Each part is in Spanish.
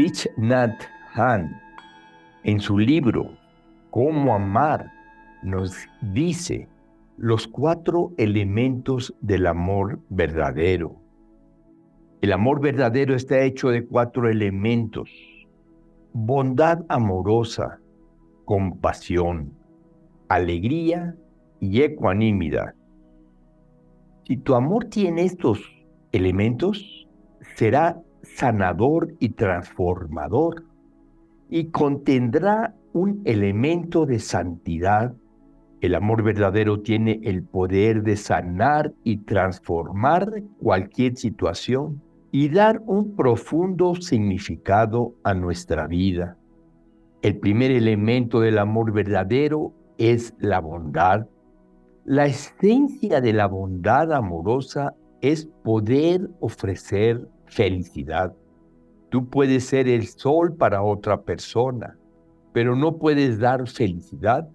Thich Nhat Hanh, en su libro Cómo amar, nos dice los cuatro elementos del amor verdadero. El amor verdadero está hecho de cuatro elementos. Bondad amorosa, compasión, alegría y ecuanimidad. Si tu amor tiene estos elementos, será sanador y transformador y contendrá un elemento de santidad el amor verdadero tiene el poder de sanar y transformar cualquier situación y dar un profundo significado a nuestra vida. El primer elemento del amor verdadero es la bondad. La esencia de la bondad amorosa es poder ofrecer felicidad. Tú puedes ser el sol para otra persona, pero no puedes dar felicidad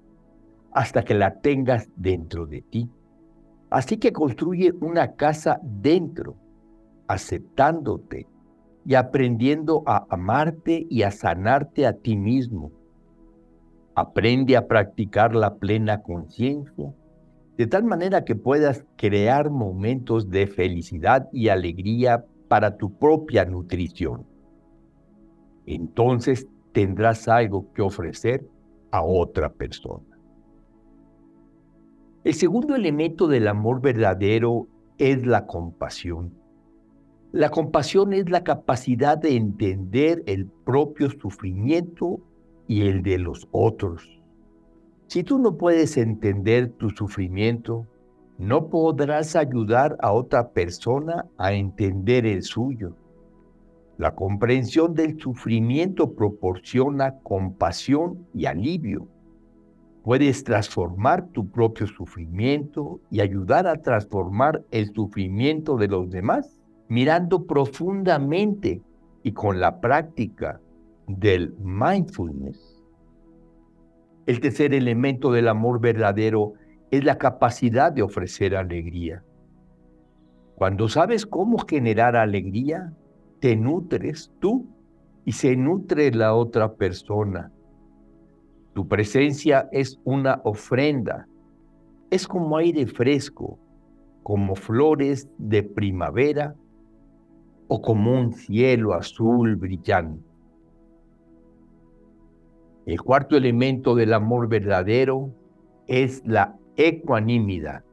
hasta que la tengas dentro de ti. Así que construye una casa dentro, aceptándote y aprendiendo a amarte y a sanarte a ti mismo. Aprende a practicar la plena conciencia, de tal manera que puedas crear momentos de felicidad y alegría para tu propia nutrición. Entonces tendrás algo que ofrecer a otra persona. El segundo elemento del amor verdadero es la compasión. La compasión es la capacidad de entender el propio sufrimiento y el de los otros. Si tú no puedes entender tu sufrimiento, no podrás ayudar a otra persona a entender el suyo. La comprensión del sufrimiento proporciona compasión y alivio. Puedes transformar tu propio sufrimiento y ayudar a transformar el sufrimiento de los demás, mirando profundamente y con la práctica del mindfulness. El tercer elemento del amor verdadero es la capacidad de ofrecer alegría. Cuando sabes cómo generar alegría, te nutres tú y se nutre la otra persona tu presencia es una ofrenda. Es como aire fresco, como flores de primavera o como un cielo azul brillante. El cuarto elemento del amor verdadero es la ecuanimidad.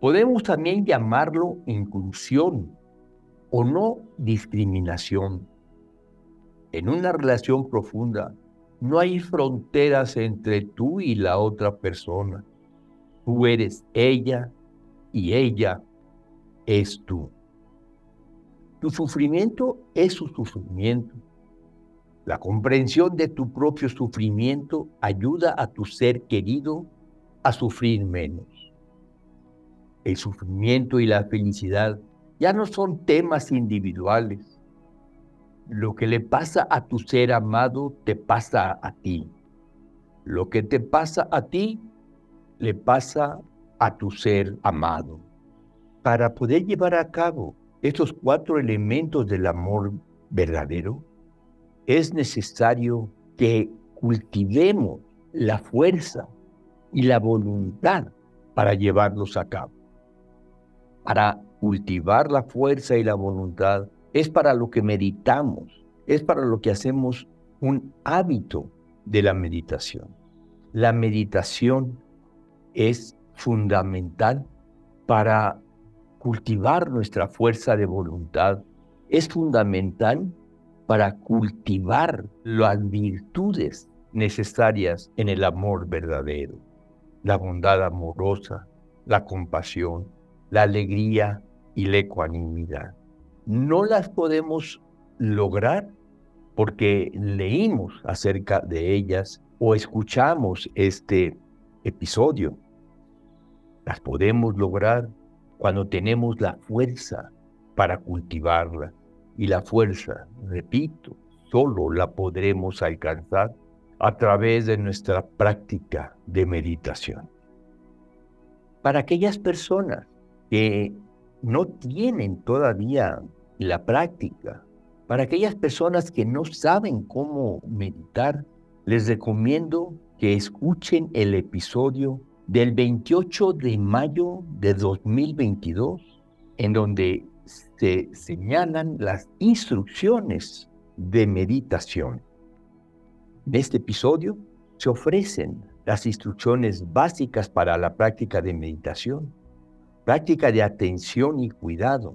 Podemos también llamarlo inclusión o no discriminación. En una relación profunda, no hay fronteras entre tú y la otra persona. Tú eres ella y ella es tú. Tu sufrimiento es su sufrimiento. La comprensión de tu propio sufrimiento ayuda a tu ser querido a sufrir menos. El sufrimiento y la felicidad ya no son temas individuales, lo que le pasa a tu ser amado te pasa a ti. Lo que te pasa a ti le pasa a tu ser amado. Para poder llevar a cabo estos cuatro elementos del amor verdadero, es necesario que cultivemos la fuerza y la voluntad para llevarlos a cabo. Para cultivar la fuerza y la voluntad es para lo que meditamos, es para lo que hacemos un hábito de la meditación. La meditación es fundamental para cultivar nuestra fuerza de voluntad, es fundamental para cultivar las virtudes necesarias en el amor verdadero, la bondad amorosa, la compasión, la alegría y la ecuanimidad no las podemos lograr porque leímos acerca de ellas o escuchamos este episodio. Las podemos lograr cuando tenemos la fuerza para cultivarla. Y la fuerza, repito, solo la podremos alcanzar a través de nuestra práctica de meditación. Para aquellas personas que no tienen todavía la práctica Para aquellas personas que no saben cómo meditar, les recomiendo que escuchen el episodio del 28 de mayo de 2022, en donde se señalan las instrucciones de meditación. En este episodio se ofrecen las instrucciones básicas para la práctica de meditación, práctica de atención y cuidado,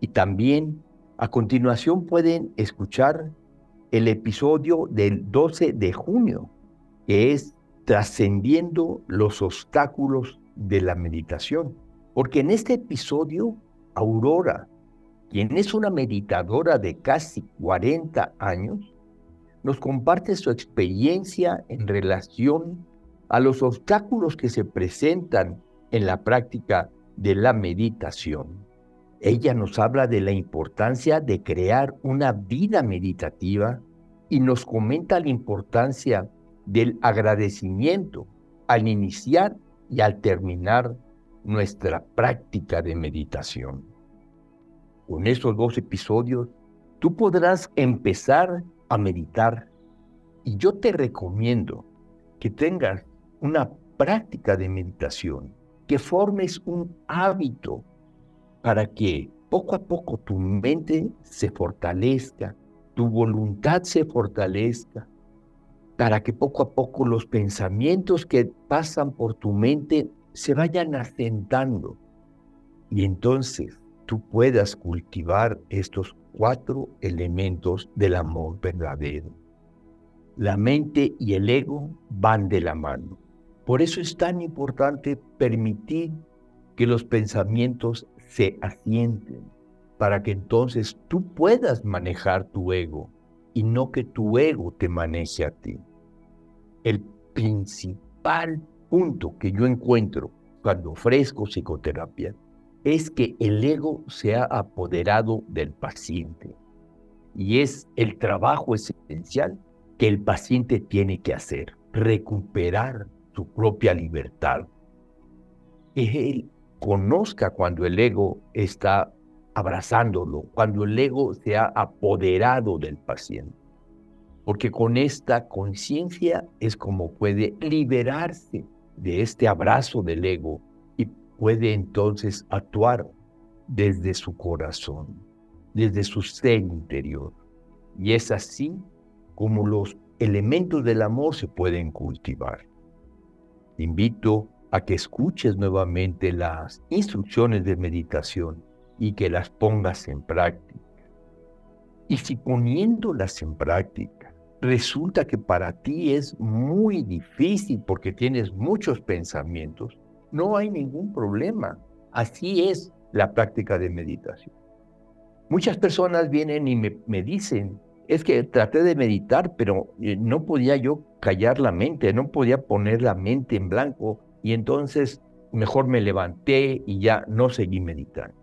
y también a continuación pueden escuchar el episodio del 12 de junio, que es trascendiendo los obstáculos de la meditación. Porque en este episodio, Aurora, quien es una meditadora de casi 40 años, nos comparte su experiencia en relación a los obstáculos que se presentan en la práctica de la meditación. Ella nos habla de la importancia de crear una vida meditativa y nos comenta la importancia del agradecimiento al iniciar y al terminar nuestra práctica de meditación. Con estos dos episodios, tú podrás empezar a meditar. Y yo te recomiendo que tengas una práctica de meditación, que formes un hábito para que poco a poco tu mente se fortalezca, tu voluntad se fortalezca, para que poco a poco los pensamientos que pasan por tu mente se vayan asentando. Y entonces tú puedas cultivar estos cuatro elementos del amor verdadero. La mente y el ego van de la mano. Por eso es tan importante permitir que los pensamientos se asienten, para que entonces tú puedas manejar tu ego y no que tu ego te maneje a ti. El principal punto que yo encuentro cuando ofrezco psicoterapia es que el ego se ha apoderado del paciente y es el trabajo esencial que el paciente tiene que hacer, recuperar su propia libertad. Que él conozca cuando el ego está abrazándolo, cuando el ego se ha apoderado del paciente. Porque con esta conciencia es como puede liberarse de este abrazo del ego puede entonces actuar desde su corazón, desde su ser interior. Y es así como los elementos del amor se pueden cultivar. Te invito a que escuches nuevamente las instrucciones de meditación y que las pongas en práctica. Y si poniéndolas en práctica resulta que para ti es muy difícil porque tienes muchos pensamientos, no hay ningún problema. Así es la práctica de meditación. Muchas personas vienen y me, dicen, es que traté de meditar, pero eh, no podía yo callar la mente, no podía poner la mente en blanco y entonces mejor me levanté y ya no seguí meditando.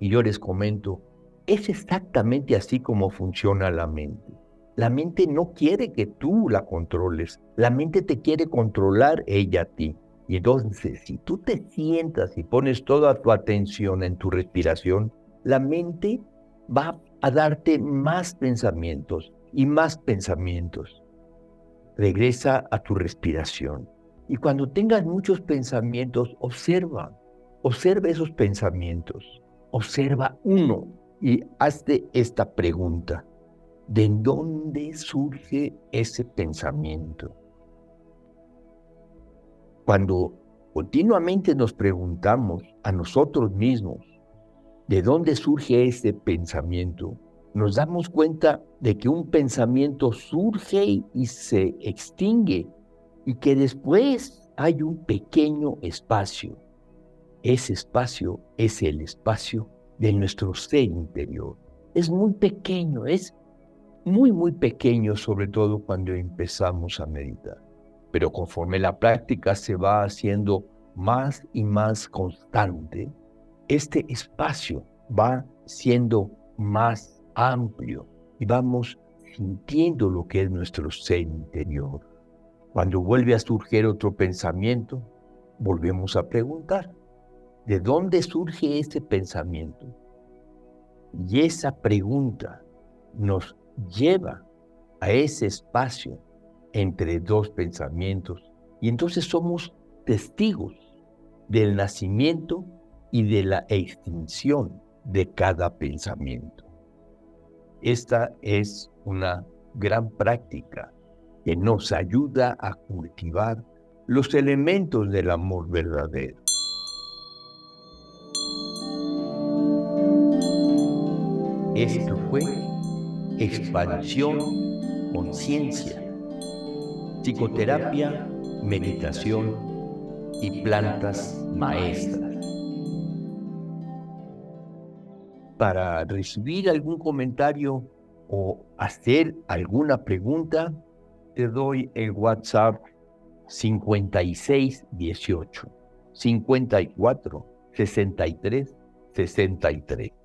Y yo les comento, es exactamente así como funciona la mente. La mente no quiere que tú la controles, la mente te quiere controlar ella a ti. Y entonces, si tú te sientas y pones toda tu atención en tu respiración, la mente va a darte más pensamientos y más pensamientos. Regresa a tu respiración. Y cuando tengas muchos pensamientos, observa, observa esos pensamientos. Observa uno y hazte esta pregunta. ¿De dónde surge ese pensamiento? Cuando continuamente nos preguntamos a nosotros mismos, ¿de dónde surge ese pensamiento? Nos damos cuenta de que un pensamiento surge y se extingue y que después hay un pequeño espacio. Ese espacio es el espacio de nuestro ser interior. Es muy pequeño, es muy, muy pequeño, sobre todo cuando empezamos a meditar. Pero conforme la práctica se va haciendo más y más constante, este espacio va siendo más amplio y vamos sintiendo lo que es nuestro ser interior. Cuando vuelve a surgir otro pensamiento, volvemos a preguntar, ¿de dónde surge ese pensamiento? Y esa pregunta nos lleva a ese espacio entre dos pensamientos y entonces somos testigos del nacimiento y de la extinción de cada pensamiento. Esta es una gran práctica que nos ayuda a cultivar los elementos del amor verdadero. Esto fue expansión, conciencia, psicoterapia, meditación y plantas maestras. Para recibir algún comentario o hacer alguna pregunta, te doy el WhatsApp 5618 54 63 63.